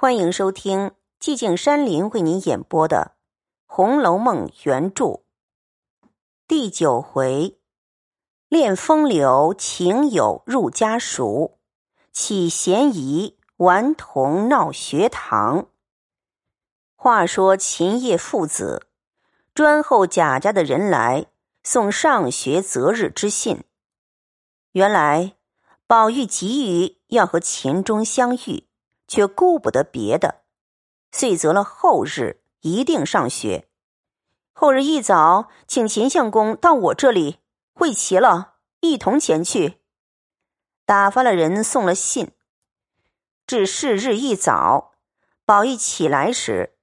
欢迎收听寂静山林为您演播的《红楼梦》原著第九回：恋风流情友入家塾，起嫌疑顽童闹学堂。话说秦叶父子专候贾家的人来送上学择日之信。原来宝玉急于要和秦钟相遇。却顾不得别的，遂择了后日一定上学。后日一早，请秦相公到我这里会齐了，一同前去。打发了人送了信。至是日一早，宝玉起来时，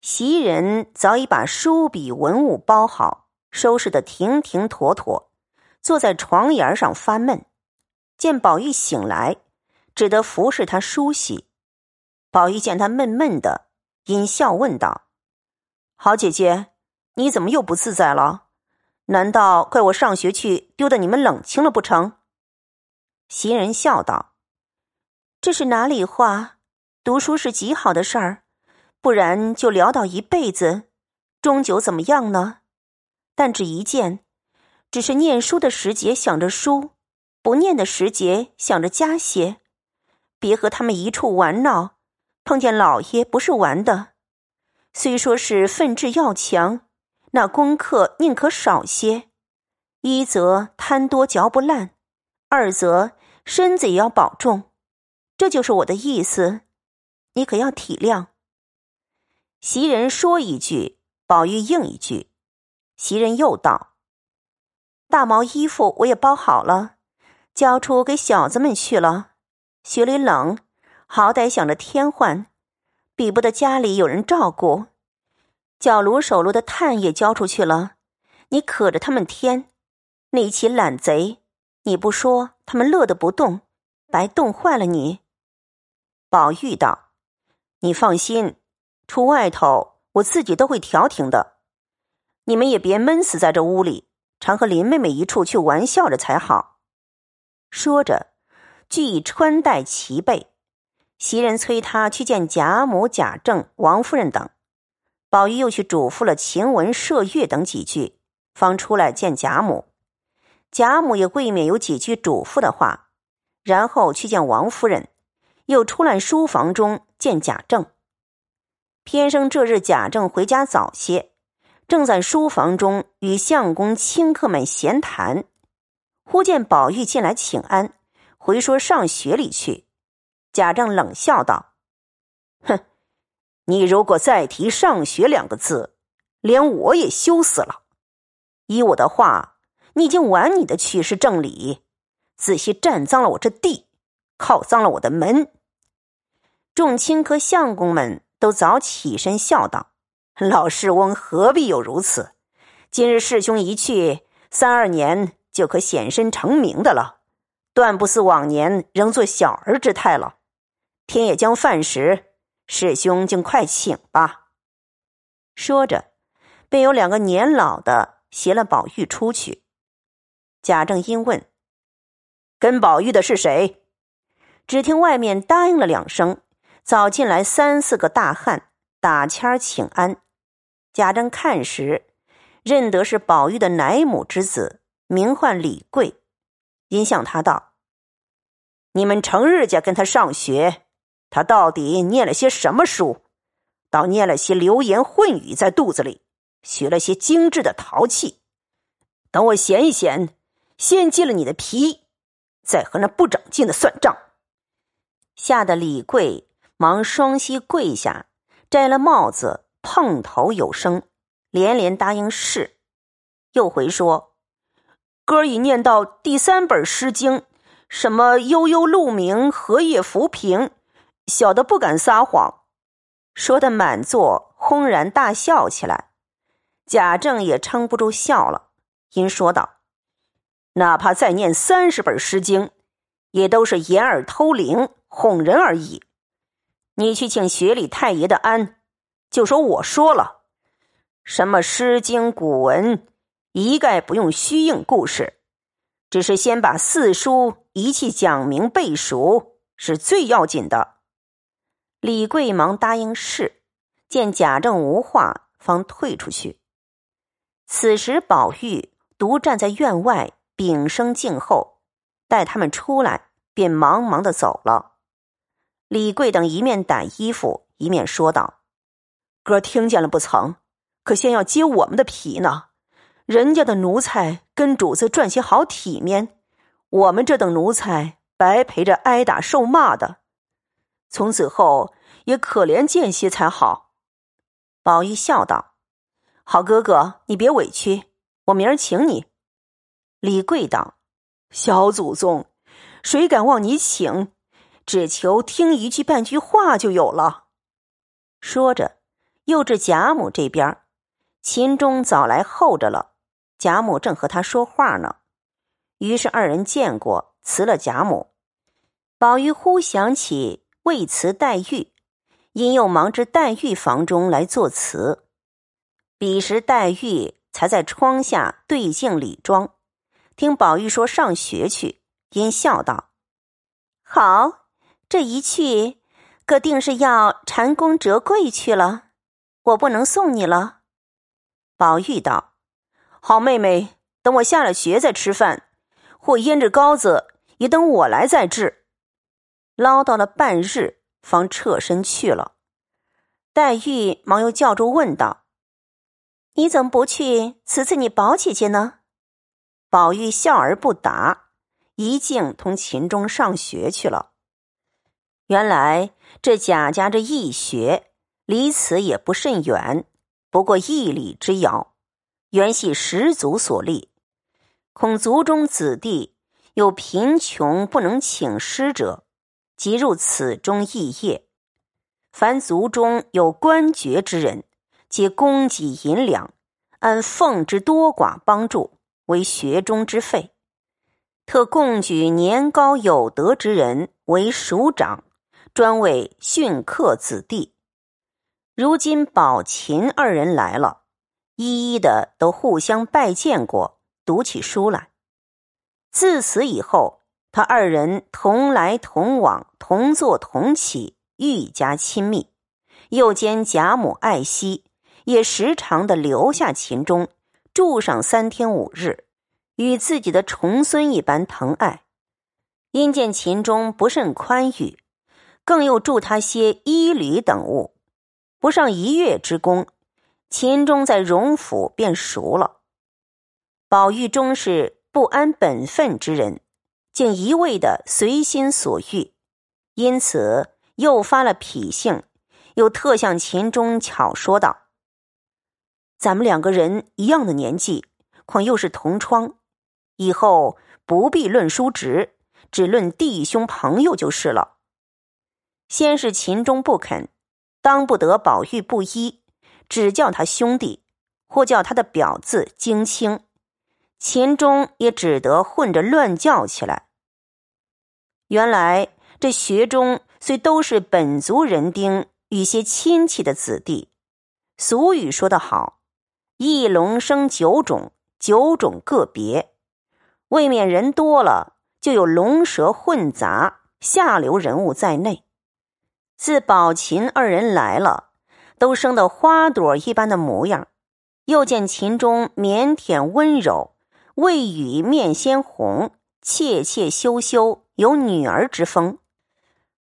袭人早已把书笔文物包好，收拾得停停妥妥，坐在床沿上发闷。见宝玉醒来，只得服侍他梳洗。宝玉见他闷闷的，阴笑问道：“好姐姐，你怎么又不自在了？难道怪我上学去丢的你们冷清了不成？”袭人笑道：“这是哪里话？读书是极好的事儿，不然就潦倒一辈子，终究怎么样呢？但只一件，只是念书的时节想着书，不念的时节想着家些，别和他们一处玩闹。”碰见老爷不是玩的，虽说是奋志要强，那功课宁可少些。一则贪多嚼不烂，二则身子也要保重。这就是我的意思，你可要体谅。袭人说一句，宝玉应一句。袭人又道：“大毛衣服我也包好了，交出给小子们去了。雪里冷。”好歹想着添换，比不得家里有人照顾。脚炉手炉的炭也交出去了，你可着他们添。那起懒贼，你不说，他们乐得不动，白冻坏了你。宝玉道：“你放心，出外头我自己都会调停的。你们也别闷死在这屋里，常和林妹妹一处去玩笑着才好。”说着，俱以穿戴齐备。袭人催他去见贾母、贾政、王夫人等，宝玉又去嘱咐了晴雯、麝月等几句，方出来见贾母。贾母也未免有几句嘱咐的话，然后去见王夫人，又出来书房中见贾政。偏生这日贾政回家早些，正在书房中与相公、亲客们闲谈，忽见宝玉进来请安，回说上学里去。贾政冷笑道：“哼，你如果再提上学两个字，连我也羞死了。依我的话，你已经完你的去是正理，仔细占脏了我这地，靠脏了我的门。”众亲和相公们都早起身笑道：“老世翁何必有如此？今日师兄一去，三二年就可显身成名的了，断不似往年仍做小儿之态了。”天也将饭时，师兄竟快请吧。说着，便有两个年老的携了宝玉出去。贾政因问：“跟宝玉的是谁？”只听外面答应了两声，早进来三四个大汉打签请安。贾政看时，认得是宝玉的奶母之子，名唤李贵，因向他道：“你们成日家跟他上学。”他到底念了些什么书？倒念了些流言混语在肚子里，学了些精致的陶器。等我闲一闲，先揭了你的皮，再和那不长进的算账。吓得李贵忙双膝跪下，摘了帽子，碰头有声，连连答应是。又回说：“哥已念到第三本《诗经》，什么悠悠鹿鸣，荷叶浮萍。”小的不敢撒谎，说的满座轰然大笑起来。贾政也撑不住笑了，因说道：“哪怕再念三十本《诗经》，也都是掩耳偷铃，哄人而已。你去请学里太爷的安，就说我说了，什么《诗经》古文，一概不用虚应故事，只是先把四书一气讲明背熟，是最要紧的。”李贵忙答应是，见贾政无话，方退出去。此时宝玉独站在院外，屏声静候，待他们出来，便忙忙的走了。李贵等一面掸衣服，一面说道：“哥听见了不曾？可先要揭我们的皮呢。人家的奴才跟主子赚些好体面，我们这等奴才白陪着挨打受骂的。从此后也可怜见些才好。”宝玉笑道：“好哥哥，你别委屈，我明儿请你。”李贵道：“小祖宗，谁敢望你请？”只求听一句半句话就有了。说着，又至贾母这边，秦钟早来候着了。贾母正和他说话呢，于是二人见过，辞了贾母。宝玉忽想起未辞黛玉，因又忙至黛玉房中来作词。彼时黛玉才在窗下对镜理妆，听宝玉说上学去，因笑道：“好。”这一去，可定是要蟾宫折桂去了。我不能送你了。宝玉道：“好妹妹，等我下了学再吃饭，或腌制糕子，也等我来再制。”唠叨了半日，方撤身去了。黛玉忙又叫住问道：“你怎么不去辞辞你宝姐姐呢？”宝玉笑而不答，一径同秦钟上学去了。原来这贾家这义学离此也不甚远，不过一里之遥。原系十族所立，恐族中子弟有贫穷不能请师者，即入此中肄业。凡族中有官爵之人，皆供给银两，按俸之多寡帮助，为学中之费。特供举年高有德之人为署长。专为训课子弟。如今宝琴二人来了，一一的都互相拜见过，读起书来。自此以后，他二人同来同往，同坐同起，愈加亲密。又兼贾母爱惜，也时常的留下秦钟，住上三天五日，与自己的重孙一般疼爱。因见秦钟不甚宽裕。更又助他些衣履等物，不上一月之功，秦钟在荣府便熟了。宝玉终是不安本分之人，竟一味的随心所欲，因此又发了脾性，又特向秦钟巧说道：“咱们两个人一样的年纪，况又是同窗，以后不必论叔侄，只论弟兄朋友就是了。”先是秦钟不肯，当不得宝玉不依，只叫他兄弟，或叫他的表字荆青。秦钟也只得混着乱叫起来。原来这学中虽都是本族人丁与些亲戚的子弟，俗语说得好：“一龙生九种，九种个别。”未免人多了，就有龙蛇混杂、下流人物在内。自宝琴二人来了，都生得花朵一般的模样。又见秦钟腼腆温柔，未语面先红，怯怯羞羞，有女儿之风。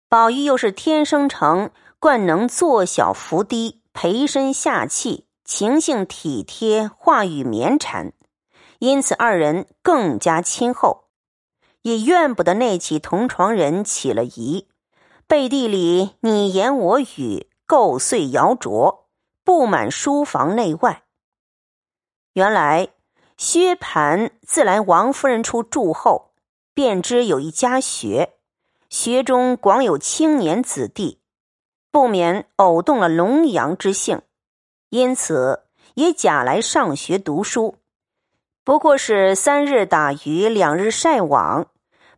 宝玉又是天生成惯能坐小伏低，陪身下气，情性体贴，话语绵缠，因此二人更加亲厚，也怨不得那起同床人起了疑。背地里你言我语，构碎谣诼，布满书房内外。原来薛蟠自来王夫人处住后，便知有一家学，学中广有青年子弟，不免偶动了龙阳之性，因此也假来上学读书。不过是三日打鱼，两日晒网。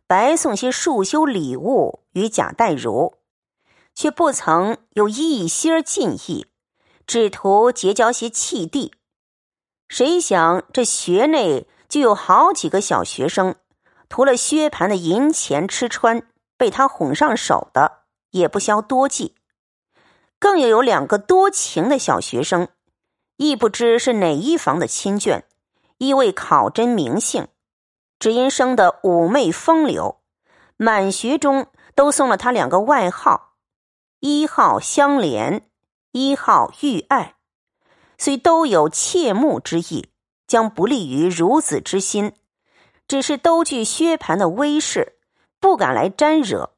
白送些束修礼物与贾代儒，却不曾有一心尽意，只图结交些契弟。谁想这学内就有好几个小学生，图了薛蟠的银钱吃穿，被他哄上手的，也不消多计。更又有两个多情的小学生，亦不知是哪一房的亲眷，亦未考真名姓，只因生得妩媚风流，满学中都送了他两个外号：一号香莲，一号玉爱。虽都有切慕之意，将不利于孺子之心，只是都惧薛蟠的威势，不敢来沾惹。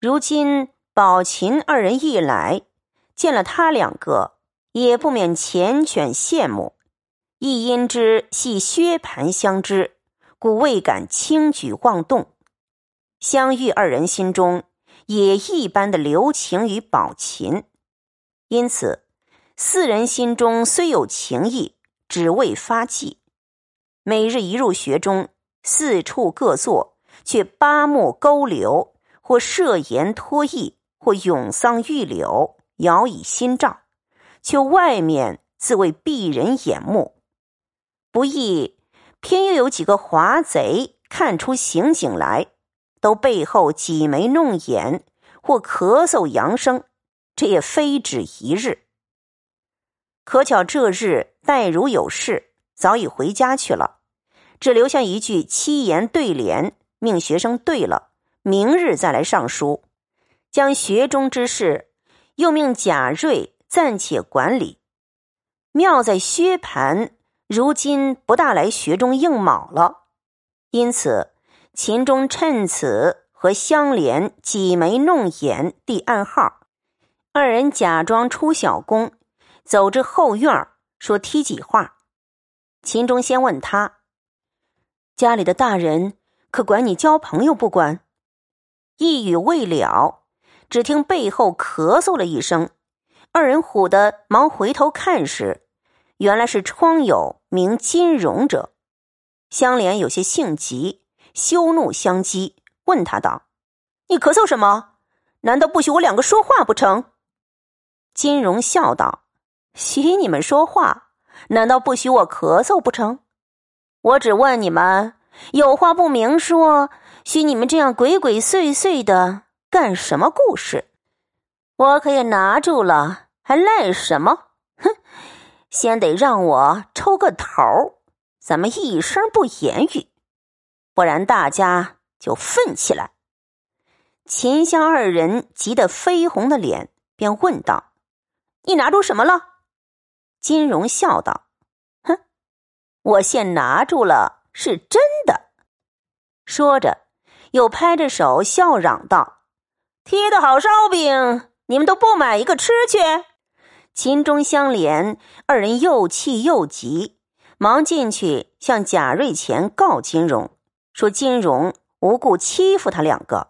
如今宝琴二人一来，见了他两个，也不免缱绻羡慕。亦因之系薛蟠相知，故未敢轻举妄动。相遇二人心中也一般的留情于宝琴，因此。四人心中虽有情意，只为发迹。每日一入学中，四处各坐，却八目勾留，或设言托意，或咏桑玉柳，摇以心照，却外面自谓避人眼目。不意偏又有几个华贼看出刑警来，都背后挤眉弄眼，或咳嗽扬声，这也非止一日。可巧这日黛如有事，早已回家去了，只留下一句七言对联，命学生对了，明日再来上书。将学中之事，又命贾瑞暂且管理。妙在薛蟠如今不大来学中应卯了，因此秦钟趁此和香莲挤眉弄眼递暗号，二人假装出小宫。走至后院说梯几话。秦钟先问他：“家里的大人可管你交朋友不管？”一语未了，只听背后咳嗽了一声，二人唬得忙回头看时，原来是窗友名金荣者。香莲有些性急，羞怒相激，问他道：“你咳嗽什么？难道不许我两个说话不成？”金荣笑道。许你们说话，难道不许我咳嗽不成？我只问你们，有话不明说，许你们这样鬼鬼祟祟的干什么故事？我可也拿住了，还赖什么？哼！先得让我抽个头，咱们一声不言语，不然大家就愤起来。秦香二人急得绯红的脸，便问道：“你拿住什么了？”金荣笑道：“，我现拿住了，是真的。”说着，又拍着手笑嚷道：“贴的好烧饼，你们都不买一个吃去？”秦钟相连，二人又气又急，忙进去向贾瑞前告金荣，说金荣无故欺负他两个。